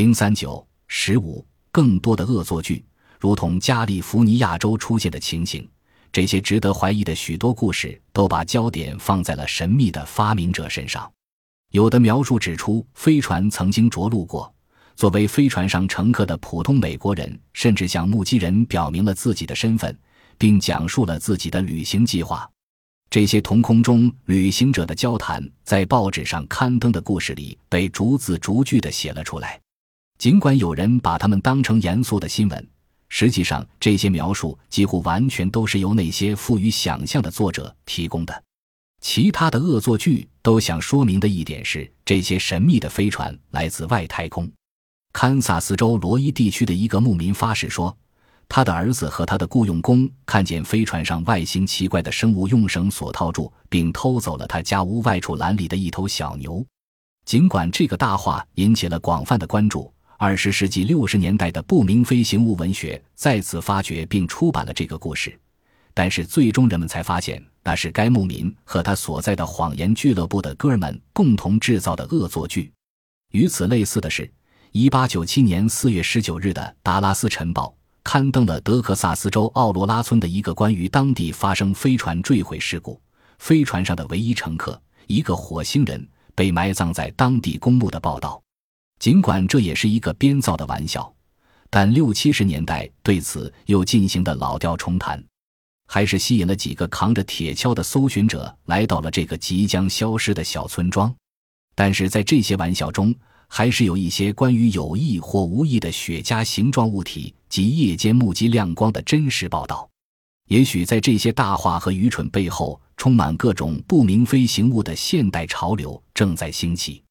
零三九十五，更多的恶作剧，如同加利福尼亚州出现的情形。这些值得怀疑的许多故事都把焦点放在了神秘的发明者身上。有的描述指出，飞船曾经着陆过。作为飞船上乘客的普通美国人，甚至向目击人表明了自己的身份，并讲述了自己的旅行计划。这些同空中旅行者的交谈，在报纸上刊登的故事里被逐字逐句地写了出来。尽管有人把他们当成严肃的新闻，实际上这些描述几乎完全都是由那些富于想象的作者提供的。其他的恶作剧都想说明的一点是，这些神秘的飞船来自外太空。堪萨斯州罗伊地区的一个牧民发誓说，他的儿子和他的雇佣工看见飞船上外形奇怪的生物用绳索套住，并偷走了他家屋外处栏里的一头小牛。尽管这个大话引起了广泛的关注。二十世纪六十年代的不明飞行物文学再次发掘并出版了这个故事，但是最终人们才发现那是该牧民和他所在的谎言俱乐部的哥们共同制造的恶作剧。与此类似的是，一八九七年四月十九日的《达拉斯晨报》刊登了德克萨斯州奥罗拉村的一个关于当地发生飞船坠毁事故，飞船上的唯一乘客一个火星人被埋葬在当地公墓的报道。尽管这也是一个编造的玩笑，但六七十年代对此又进行的老调重弹，还是吸引了几个扛着铁锹的搜寻者来到了这个即将消失的小村庄。但是在这些玩笑中，还是有一些关于有意或无意的雪茄形状物体及夜间目击亮光的真实报道。也许在这些大话和愚蠢背后，充满各种不明飞行物的现代潮流正在兴起。